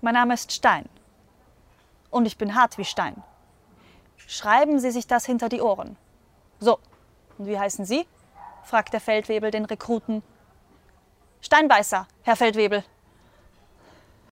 Mein Name ist Stein. Und ich bin hart wie Stein. Schreiben Sie sich das hinter die Ohren. So, und wie heißen Sie? fragt der Feldwebel den Rekruten. Steinbeißer, Herr Feldwebel,